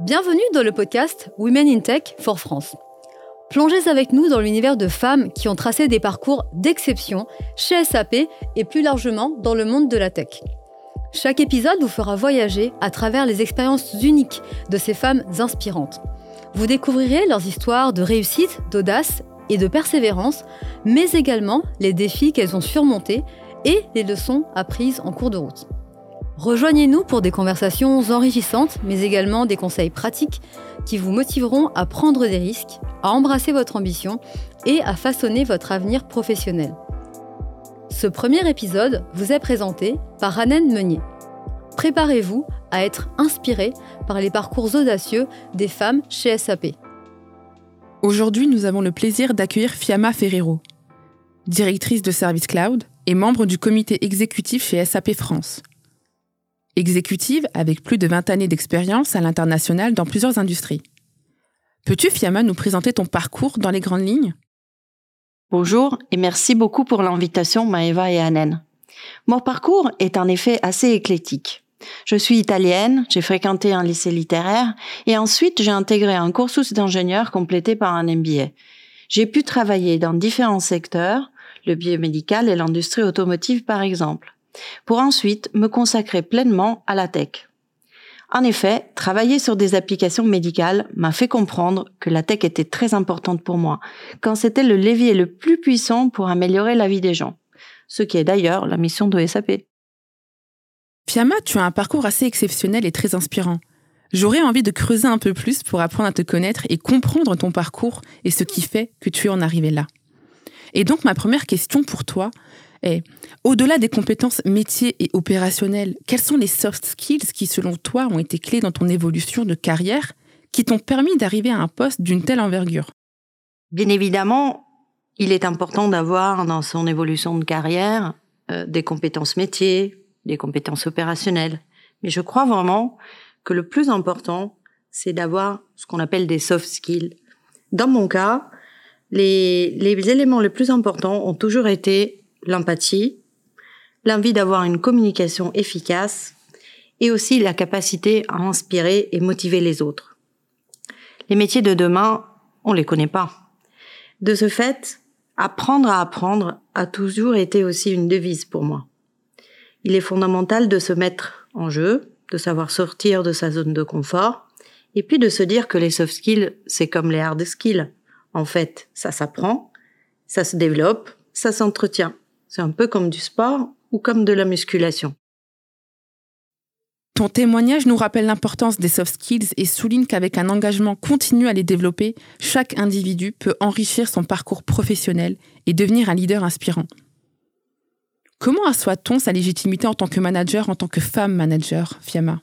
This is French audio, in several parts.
Bienvenue dans le podcast Women in Tech for France. Plongez avec nous dans l'univers de femmes qui ont tracé des parcours d'exception chez SAP et plus largement dans le monde de la tech. Chaque épisode vous fera voyager à travers les expériences uniques de ces femmes inspirantes. Vous découvrirez leurs histoires de réussite, d'audace et de persévérance, mais également les défis qu'elles ont surmontés et les leçons apprises en cours de route. Rejoignez-nous pour des conversations enrichissantes, mais également des conseils pratiques qui vous motiveront à prendre des risques, à embrasser votre ambition et à façonner votre avenir professionnel. Ce premier épisode vous est présenté par Annen Meunier. Préparez-vous à être inspiré par les parcours audacieux des femmes chez SAP. Aujourd'hui, nous avons le plaisir d'accueillir Fiamma Ferrero, directrice de Service Cloud et membre du comité exécutif chez SAP France. Exécutive avec plus de 20 années d'expérience à l'international dans plusieurs industries. Peux-tu, Fiamma, nous présenter ton parcours dans les grandes lignes? Bonjour et merci beaucoup pour l'invitation, Maëva et Anen. Mon parcours est en effet assez éclectique. Je suis italienne, j'ai fréquenté un lycée littéraire et ensuite j'ai intégré un cursus d'ingénieur complété par un MBA. J'ai pu travailler dans différents secteurs, le biomédical et l'industrie automotive par exemple, pour ensuite me consacrer pleinement à la tech. En effet, travailler sur des applications médicales m'a fait comprendre que la tech était très importante pour moi, quand c'était le levier le plus puissant pour améliorer la vie des gens, ce qui est d'ailleurs la mission de SAP. Fiamma, tu as un parcours assez exceptionnel et très inspirant. J'aurais envie de creuser un peu plus pour apprendre à te connaître et comprendre ton parcours et ce qui fait que tu es en arrivé là. Et donc ma première question pour toi est, au-delà des compétences métiers et opérationnelles, quelles sont les soft skills qui, selon toi, ont été clés dans ton évolution de carrière, qui t'ont permis d'arriver à un poste d'une telle envergure? Bien évidemment, il est important d'avoir dans son évolution de carrière euh, des compétences métiers, des compétences opérationnelles. Mais je crois vraiment que le plus important, c'est d'avoir ce qu'on appelle des soft skills. Dans mon cas, les éléments les plus importants ont toujours été l'empathie, l'envie d'avoir une communication efficace et aussi la capacité à inspirer et motiver les autres. Les métiers de demain, on les connaît pas. De ce fait, apprendre à apprendre a toujours été aussi une devise pour moi. Il est fondamental de se mettre en jeu, de savoir sortir de sa zone de confort, et puis de se dire que les soft skills, c'est comme les hard skills. En fait, ça s'apprend, ça se développe, ça s'entretient. C'est un peu comme du sport ou comme de la musculation. Ton témoignage nous rappelle l'importance des soft skills et souligne qu'avec un engagement continu à les développer, chaque individu peut enrichir son parcours professionnel et devenir un leader inspirant. Comment assoit-on sa légitimité en tant que manager, en tant que femme manager, Fiamma?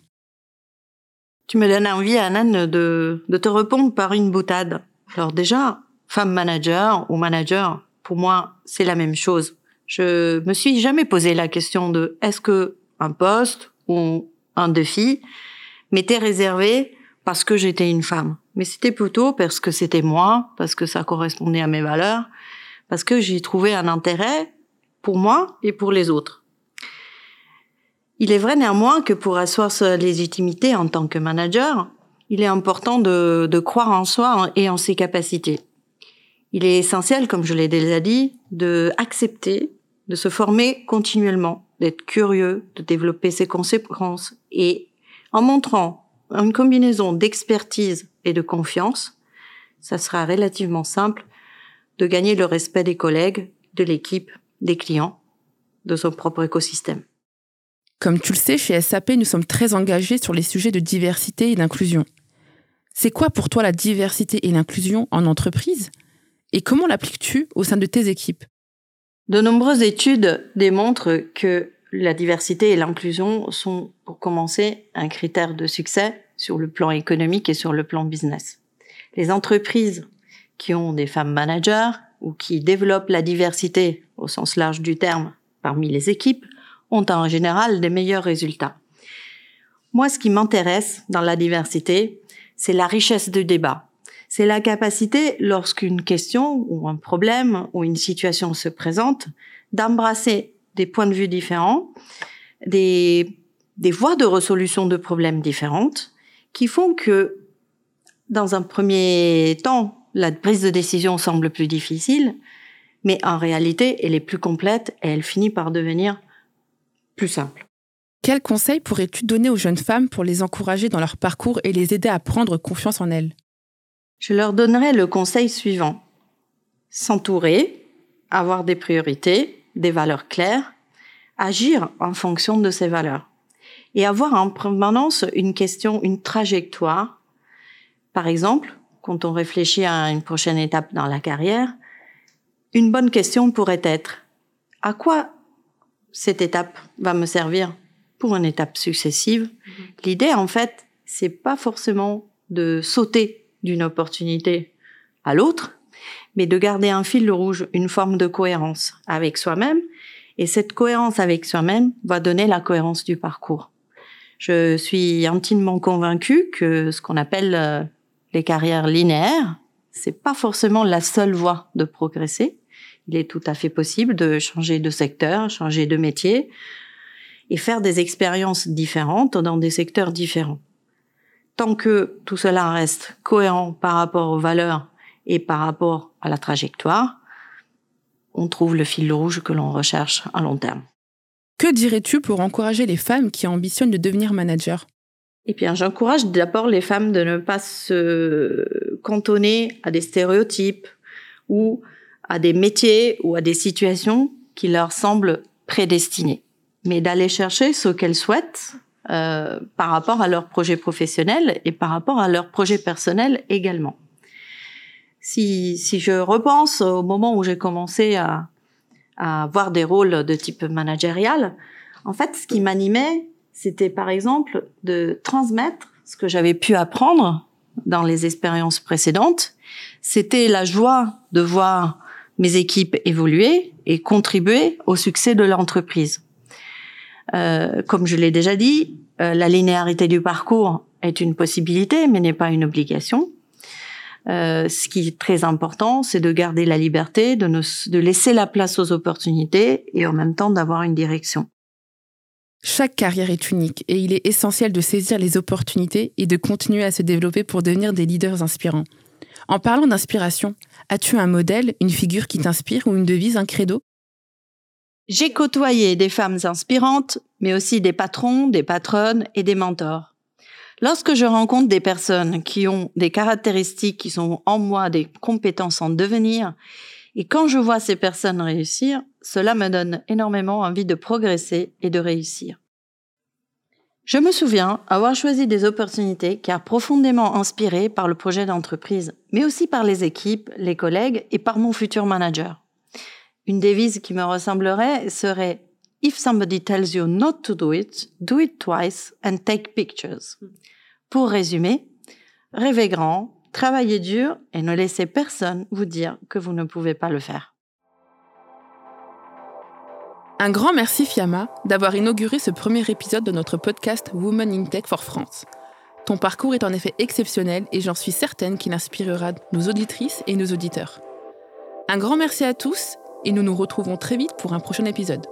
Tu me donnes envie, Anan, de, de te répondre par une boutade. Alors déjà, femme manager ou manager, pour moi, c'est la même chose. Je me suis jamais posé la question de est-ce que un poste ou un défi m'était réservé parce que j'étais une femme? Mais c'était plutôt parce que c'était moi, parce que ça correspondait à mes valeurs, parce que j'y trouvais un intérêt pour moi et pour les autres. Il est vrai néanmoins que pour asseoir sa légitimité en tant que manager, il est important de, de croire en soi et en ses capacités. Il est essentiel, comme je l'ai déjà dit, de accepter de se former continuellement, d'être curieux, de développer ses conséquences et en montrant une combinaison d'expertise et de confiance, ça sera relativement simple de gagner le respect des collègues, de l'équipe, des clients, de son propre écosystème. Comme tu le sais, chez SAP, nous sommes très engagés sur les sujets de diversité et d'inclusion. C'est quoi pour toi la diversité et l'inclusion en entreprise? Et comment l'appliques-tu au sein de tes équipes? De nombreuses études démontrent que la diversité et l'inclusion sont, pour commencer, un critère de succès sur le plan économique et sur le plan business. Les entreprises qui ont des femmes managers ou qui développent la diversité au sens large du terme parmi les équipes ont en général des meilleurs résultats. Moi, ce qui m'intéresse dans la diversité, c'est la richesse du débat c'est la capacité, lorsqu'une question ou un problème ou une situation se présente, d'embrasser des points de vue différents, des, voies de résolution de problèmes différentes, qui font que dans un premier temps, la prise de décision semble plus difficile, mais en réalité, elle est plus complète et elle finit par devenir plus simple. Quels conseils pourrais-tu donner aux jeunes femmes pour les encourager dans leur parcours et les aider à prendre confiance en elles? Je leur donnerai le conseil suivant. S'entourer, avoir des priorités, des valeurs claires, agir en fonction de ces valeurs et avoir en permanence une question, une trajectoire. Par exemple, quand on réfléchit à une prochaine étape dans la carrière, une bonne question pourrait être à quoi cette étape va me servir pour une étape successive? Mhm. L'idée, en fait, c'est pas forcément de sauter d'une opportunité à l'autre, mais de garder un fil rouge, une forme de cohérence avec soi-même. Et cette cohérence avec soi-même va donner la cohérence du parcours. Je suis intimement convaincue que ce qu'on appelle euh, les carrières linéaires, c'est pas forcément la seule voie de progresser. Il est tout à fait possible de changer de secteur, changer de métier et faire des expériences différentes dans des secteurs différents. Tant que tout cela reste cohérent par rapport aux valeurs et par rapport à la trajectoire, on trouve le fil rouge que l'on recherche à long terme. Que dirais-tu pour encourager les femmes qui ambitionnent de devenir manager Eh bien, j'encourage d'abord les femmes de ne pas se cantonner à des stéréotypes ou à des métiers ou à des situations qui leur semblent prédestinées, mais d'aller chercher ce qu'elles souhaitent euh, par rapport à leur projet professionnel et par rapport à leur projet personnel également. Si, si je repense au moment où j'ai commencé à, à avoir des rôles de type managérial, en fait, ce qui m'animait, c'était par exemple de transmettre ce que j'avais pu apprendre dans les expériences précédentes. C'était la joie de voir mes équipes évoluer et contribuer au succès de l'entreprise. Euh, comme je l'ai déjà dit, euh, la linéarité du parcours est une possibilité, mais n'est pas une obligation. Euh, ce qui est très important, c'est de garder la liberté, de, de laisser la place aux opportunités et en même temps d'avoir une direction. Chaque carrière est unique et il est essentiel de saisir les opportunités et de continuer à se développer pour devenir des leaders inspirants. En parlant d'inspiration, as-tu un modèle, une figure qui t'inspire ou une devise, un credo? J'ai côtoyé des femmes inspirantes, mais aussi des patrons, des patronnes et des mentors. Lorsque je rencontre des personnes qui ont des caractéristiques qui sont en moi, des compétences en devenir, et quand je vois ces personnes réussir, cela me donne énormément envie de progresser et de réussir. Je me souviens avoir choisi des opportunités car profondément inspirées par le projet d'entreprise, mais aussi par les équipes, les collègues et par mon futur manager. Une devise qui me ressemblerait serait If somebody tells you not to do it, do it twice and take pictures. Pour résumer, rêvez grand, travaillez dur et ne laissez personne vous dire que vous ne pouvez pas le faire. Un grand merci Fiamma d'avoir inauguré ce premier épisode de notre podcast Women in Tech for France. Ton parcours est en effet exceptionnel et j'en suis certaine qu'il inspirera nos auditrices et nos auditeurs. Un grand merci à tous et nous nous retrouvons très vite pour un prochain épisode.